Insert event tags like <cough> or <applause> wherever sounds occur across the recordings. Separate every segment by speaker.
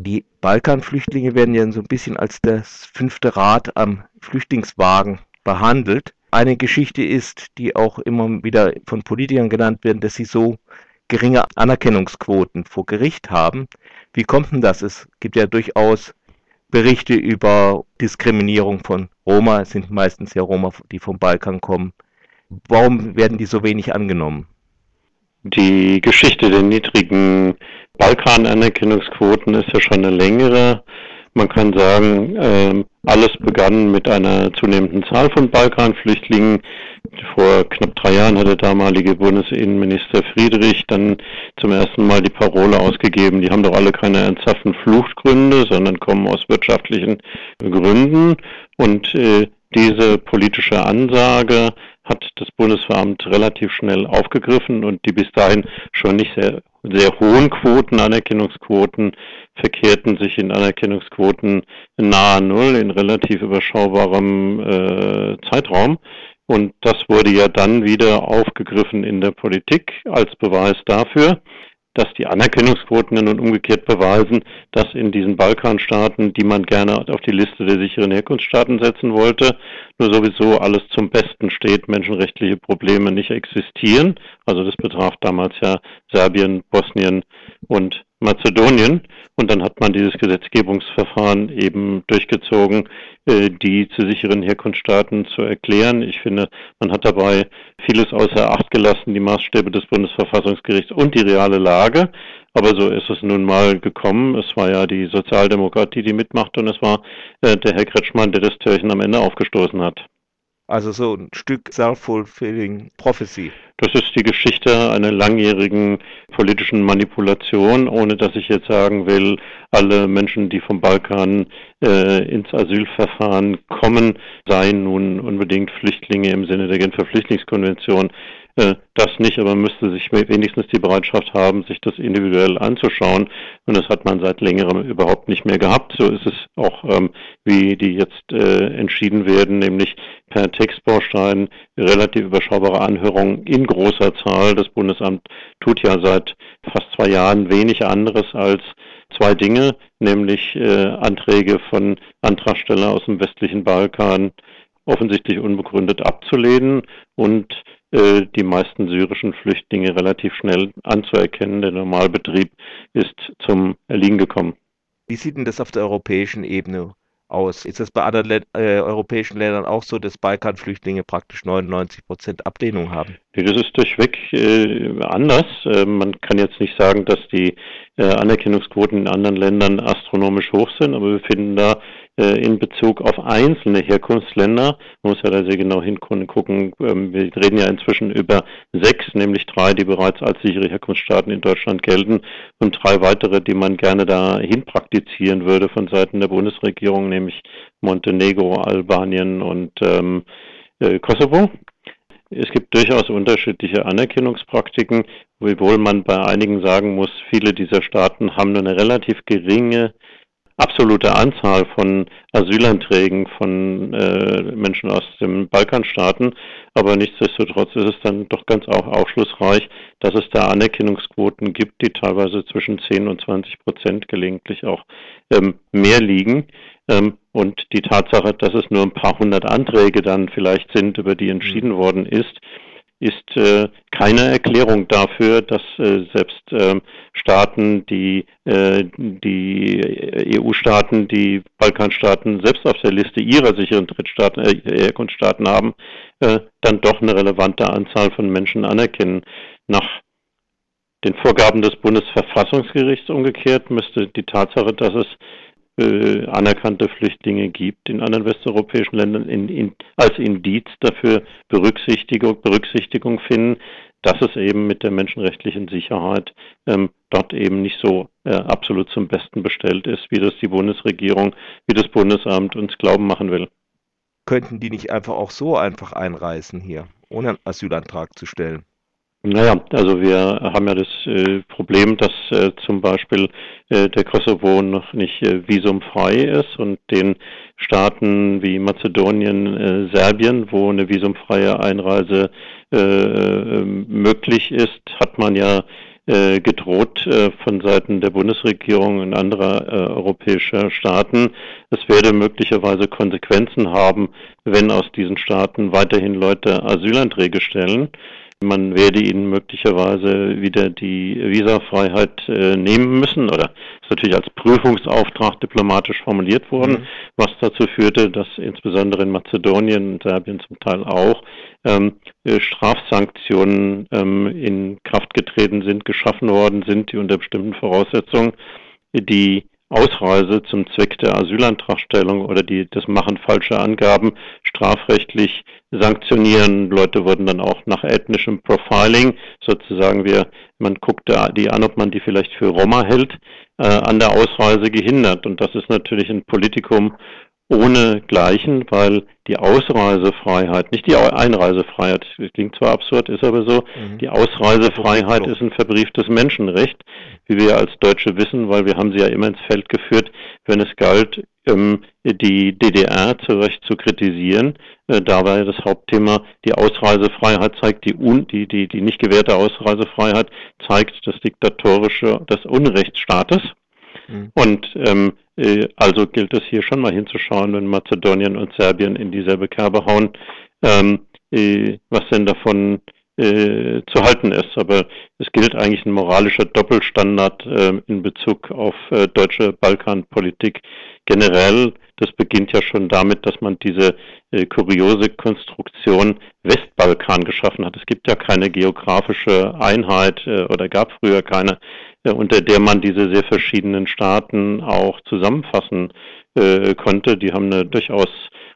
Speaker 1: Die Balkanflüchtlinge werden ja so ein bisschen als das fünfte Rad am Flüchtlingswagen behandelt. Eine Geschichte ist, die auch immer wieder von Politikern genannt wird, dass sie so geringe Anerkennungsquoten vor Gericht haben. Wie kommt denn das? Es gibt ja durchaus Berichte über Diskriminierung von Roma. Es sind meistens ja Roma, die vom Balkan kommen. Warum werden die so wenig angenommen?
Speaker 2: Die Geschichte der niedrigen Balkan-Anerkennungsquoten ist ja schon eine längere. Man kann sagen, äh, alles begann mit einer zunehmenden Zahl von Balkanflüchtlingen. Vor knapp drei Jahren hat der damalige Bundesinnenminister Friedrich dann zum ersten Mal die Parole ausgegeben, die haben doch alle keine ernsthaften Fluchtgründe, sondern kommen aus wirtschaftlichen Gründen. Und äh, diese politische Ansage hat das Bundesveramt relativ schnell aufgegriffen und die bis dahin schon nicht sehr, sehr hohen Quoten, Anerkennungsquoten, verkehrten sich in Anerkennungsquoten nahe Null in relativ überschaubarem äh, Zeitraum. Und das wurde ja dann wieder aufgegriffen in der Politik als Beweis dafür, dass die Anerkennungsquoten nun umgekehrt beweisen, dass in diesen Balkanstaaten, die man gerne auf die Liste der sicheren Herkunftsstaaten setzen wollte, nur sowieso alles zum Besten steht, menschenrechtliche Probleme nicht existieren. Also das betraf damals ja Serbien, Bosnien und Mazedonien. Und dann hat man dieses Gesetzgebungsverfahren eben durchgezogen, äh, die zu sicheren Herkunftsstaaten zu erklären. Ich finde, man hat dabei vieles außer Acht gelassen, die Maßstäbe des Bundesverfassungsgerichts und die reale Lage. Aber so ist es nun mal gekommen. Es war ja die Sozialdemokratie, die mitmacht und es war äh, der Herr Kretschmann, der das Türchen am Ende aufgestoßen hat.
Speaker 1: Also so ein Stück Self-Fulfilling Prophecy.
Speaker 2: Das ist die Geschichte einer langjährigen politischen Manipulation, ohne dass ich jetzt sagen will, alle Menschen, die vom Balkan äh, ins Asylverfahren kommen, seien nun unbedingt Flüchtlinge im Sinne der Genfer Flüchtlingskonvention. Äh, das nicht, aber man müsste sich wenigstens die Bereitschaft haben, sich das individuell anzuschauen. Und das hat man seit längerem überhaupt nicht mehr gehabt. So ist es auch, ähm, wie die jetzt äh, entschieden werden, nämlich per Textbaustein relativ überschaubare Anhörungen in großer Zahl. Das Bundesamt tut ja seit fast zwei Jahren wenig anderes als zwei Dinge, nämlich äh, Anträge von Antragstellern aus dem westlichen Balkan offensichtlich unbegründet abzulehnen und die meisten syrischen Flüchtlinge relativ schnell anzuerkennen. Der Normalbetrieb ist zum Erliegen gekommen.
Speaker 1: Wie sieht denn das auf der europäischen Ebene aus? Ist das bei anderen Lä äh, europäischen Ländern auch so, dass Balkanflüchtlinge praktisch 99 Prozent Ablehnung haben?
Speaker 2: Das ist durchweg äh, anders. Äh, man kann jetzt nicht sagen, dass die äh, Anerkennungsquoten in anderen Ländern astronomisch hoch sind, aber wir finden da äh, in Bezug auf einzelne Herkunftsländer. Man muss ja da sehr genau hingucken. Ähm, wir reden ja inzwischen über sechs, nämlich drei, die bereits als sichere Herkunftsstaaten in Deutschland gelten und drei weitere, die man gerne dahin praktizieren würde von Seiten der Bundesregierung, nämlich Montenegro, Albanien und ähm, äh, Kosovo. Es gibt durchaus unterschiedliche Anerkennungspraktiken, wiewohl man bei einigen sagen muss, viele dieser Staaten haben nur eine relativ geringe absolute Anzahl von Asylanträgen von äh, Menschen aus den Balkanstaaten. Aber nichtsdestotrotz ist es dann doch ganz auch aufschlussreich, dass es da Anerkennungsquoten gibt, die teilweise zwischen 10 und 20 Prozent gelegentlich auch ähm, mehr liegen. Ähm, und die Tatsache, dass es nur ein paar hundert Anträge dann vielleicht sind, über die entschieden worden ist, ist äh, keine Erklärung dafür, dass äh, selbst äh, Staaten, die äh, die EU-Staaten, die Balkanstaaten selbst auf der Liste ihrer sicheren Drittstaaten, äh, Herkunftsstaaten haben, äh, dann doch eine relevante Anzahl von Menschen anerkennen. Nach den Vorgaben des Bundesverfassungsgerichts umgekehrt müsste die Tatsache, dass es äh, anerkannte Flüchtlinge gibt in anderen westeuropäischen Ländern in, in, als Indiz dafür Berücksichtigung, Berücksichtigung finden, dass es eben mit der menschenrechtlichen Sicherheit ähm, dort eben nicht so äh, absolut zum Besten bestellt ist, wie das die Bundesregierung, wie das Bundesamt uns glauben machen will.
Speaker 1: Könnten die nicht einfach auch so einfach einreisen hier, ohne einen Asylantrag zu stellen?
Speaker 2: Naja, also wir haben ja das äh, Problem, dass äh, zum Beispiel äh, der Kosovo noch nicht äh, visumfrei ist und den Staaten wie Mazedonien, äh, Serbien, wo eine visumfreie Einreise äh, möglich ist, hat man ja gedroht von Seiten der Bundesregierung und anderer europäischer Staaten. Es werde möglicherweise Konsequenzen haben, wenn aus diesen Staaten weiterhin Leute Asylanträge stellen. Man werde ihnen möglicherweise wieder die Visafreiheit äh, nehmen müssen oder ist natürlich als Prüfungsauftrag diplomatisch formuliert worden, mhm. was dazu führte, dass insbesondere in Mazedonien und Serbien zum Teil auch ähm, äh, Strafsanktionen ähm, in Kraft getreten sind, geschaffen worden sind, die unter bestimmten Voraussetzungen die Ausreise zum Zweck der Asylantragstellung oder die, das Machen falscher Angaben strafrechtlich sanktionieren. Leute wurden dann auch nach ethnischem Profiling, sozusagen wir, man guckte die an, ob man die vielleicht für Roma hält, äh, an der Ausreise gehindert. Und das ist natürlich ein Politikum ohne Gleichen, weil die Ausreisefreiheit, nicht die Einreisefreiheit, das klingt zwar absurd, ist aber so, mhm. die Ausreisefreiheit ist ein verbrieftes Menschenrecht, wie wir als Deutsche wissen, weil wir haben sie ja immer ins Feld geführt, wenn es galt, ähm, die DDR zu Recht zu kritisieren. Äh, da war ja das Hauptthema, die Ausreisefreiheit zeigt, die, un, die, die, die nicht gewährte Ausreisefreiheit zeigt das diktatorische, des Unrechtsstaates. Mhm. Und ähm, äh, also gilt es hier schon mal hinzuschauen, wenn Mazedonien und Serbien in dieselbe Kerbe hauen, ähm, äh, was denn davon äh, zu halten ist. Aber es gilt eigentlich ein moralischer Doppelstandard äh, in Bezug auf äh, deutsche Balkanpolitik generell. Das beginnt ja schon damit, dass man diese äh, kuriose Konstruktion Westbalkan geschaffen hat. Es gibt ja keine geografische Einheit äh, oder gab früher keine, unter der man diese sehr verschiedenen Staaten auch zusammenfassen äh, konnte. Die haben eine durchaus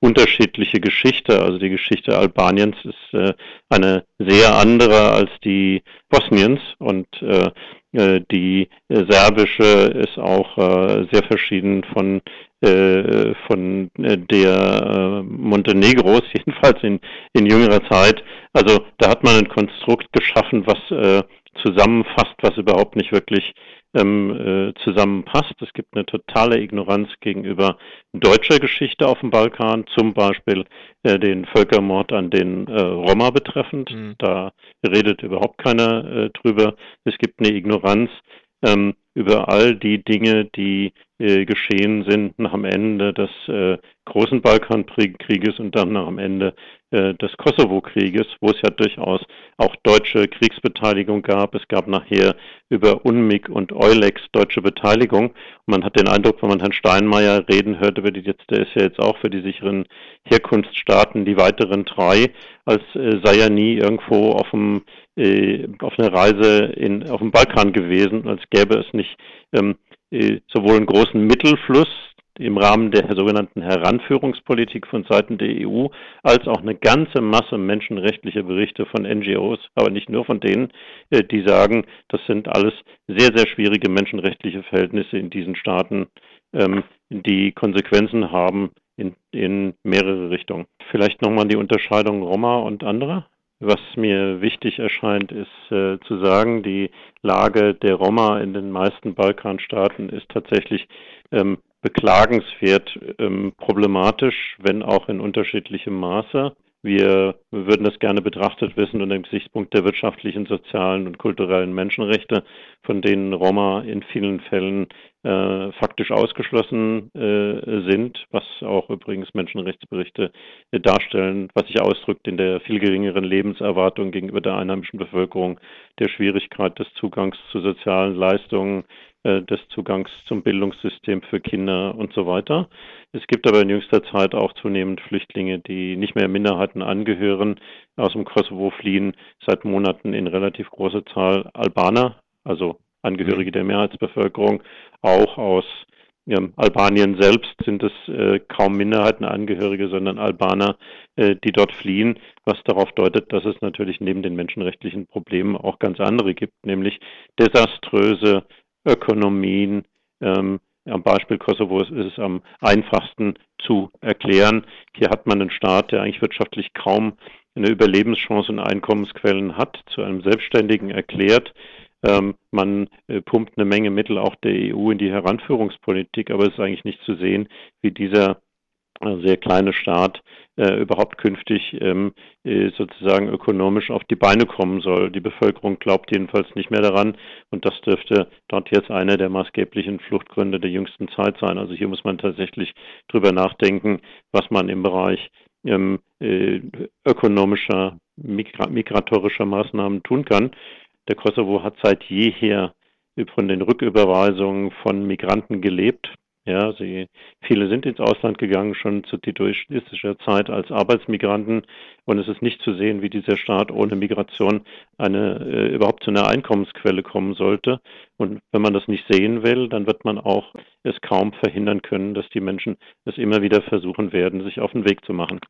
Speaker 2: unterschiedliche Geschichte. Also die Geschichte Albaniens ist äh, eine sehr andere als die Bosniens und äh, äh die serbische ist auch äh, sehr verschieden von äh, von der Montenegros, <laughs> jedenfalls in, in jüngerer Zeit. Also da hat man ein Konstrukt geschaffen, was zusammenfasst, was überhaupt nicht wirklich ähm, äh, zusammenpasst. Es gibt eine totale Ignoranz gegenüber deutscher Geschichte auf dem Balkan, zum Beispiel äh, den Völkermord an den äh, Roma betreffend. Mhm. Da redet überhaupt keiner äh, drüber. Es gibt eine Ignoranz ähm, über all die Dinge, die äh, geschehen sind nach dem Ende des äh, großen Balkankrieges und dann nach dem Ende des Kosovo-Krieges, wo es ja durchaus auch deutsche Kriegsbeteiligung gab. Es gab nachher über UNMIG und Eulex deutsche Beteiligung. man hat den Eindruck, wenn man Herrn Steinmeier reden hört über die jetzt, der ist ja jetzt auch für die sicheren Herkunftsstaaten die weiteren drei, als äh, sei er nie irgendwo auf dem äh, auf einer Reise in, auf dem Balkan gewesen, als gäbe es nicht ähm, äh, sowohl einen großen Mittelfluss im Rahmen der sogenannten Heranführungspolitik von Seiten der EU, als auch eine ganze Masse menschenrechtlicher Berichte von NGOs, aber nicht nur von denen, äh, die sagen, das sind alles sehr, sehr schwierige menschenrechtliche Verhältnisse in diesen Staaten, ähm, die Konsequenzen haben in, in mehrere Richtungen. Vielleicht nochmal die Unterscheidung Roma und andere. Was mir wichtig erscheint, ist äh, zu sagen, die Lage der Roma in den meisten Balkanstaaten ist tatsächlich ähm, beklagenswert ähm, problematisch, wenn auch in unterschiedlichem Maße. Wir würden das gerne betrachtet wissen unter dem Gesichtspunkt der wirtschaftlichen, sozialen und kulturellen Menschenrechte, von denen Roma in vielen Fällen äh, faktisch ausgeschlossen äh, sind, was auch übrigens Menschenrechtsberichte äh, darstellen, was sich ausdrückt in der viel geringeren Lebenserwartung gegenüber der einheimischen Bevölkerung, der Schwierigkeit des Zugangs zu sozialen Leistungen, des Zugangs zum Bildungssystem für Kinder und so weiter. Es gibt aber in jüngster Zeit auch zunehmend Flüchtlinge, die nicht mehr Minderheiten angehören, aus dem Kosovo fliehen, seit Monaten in relativ großer Zahl Albaner, also Angehörige der Mehrheitsbevölkerung, auch aus ja, Albanien selbst sind es äh, kaum Minderheitenangehörige, sondern Albaner, äh, die dort fliehen, was darauf deutet, dass es natürlich neben den menschenrechtlichen Problemen auch ganz andere gibt, nämlich desaströse Ökonomien. Ähm, am Beispiel Kosovo ist es am einfachsten zu erklären. Hier hat man einen Staat, der eigentlich wirtschaftlich kaum eine Überlebenschance und Einkommensquellen hat, zu einem Selbstständigen erklärt. Ähm, man äh, pumpt eine Menge Mittel auch der EU in die Heranführungspolitik, aber es ist eigentlich nicht zu sehen, wie dieser sehr kleine Staat äh, überhaupt künftig ähm, äh, sozusagen ökonomisch auf die Beine kommen soll. Die Bevölkerung glaubt jedenfalls nicht mehr daran und das dürfte dort jetzt einer der maßgeblichen Fluchtgründe der jüngsten Zeit sein. Also hier muss man tatsächlich drüber nachdenken, was man im Bereich ähm, äh, ökonomischer, migra migratorischer Maßnahmen tun kann. Der Kosovo hat seit jeher von den Rücküberweisungen von Migranten gelebt. Ja, sie, viele sind ins Ausland gegangen, schon zu titoistischer Zeit als Arbeitsmigranten. Und es ist nicht zu sehen, wie dieser Staat ohne Migration eine, äh, überhaupt zu einer Einkommensquelle kommen sollte. Und wenn man das nicht sehen will, dann wird man auch es kaum verhindern können, dass die Menschen es immer wieder versuchen werden, sich auf den Weg zu machen.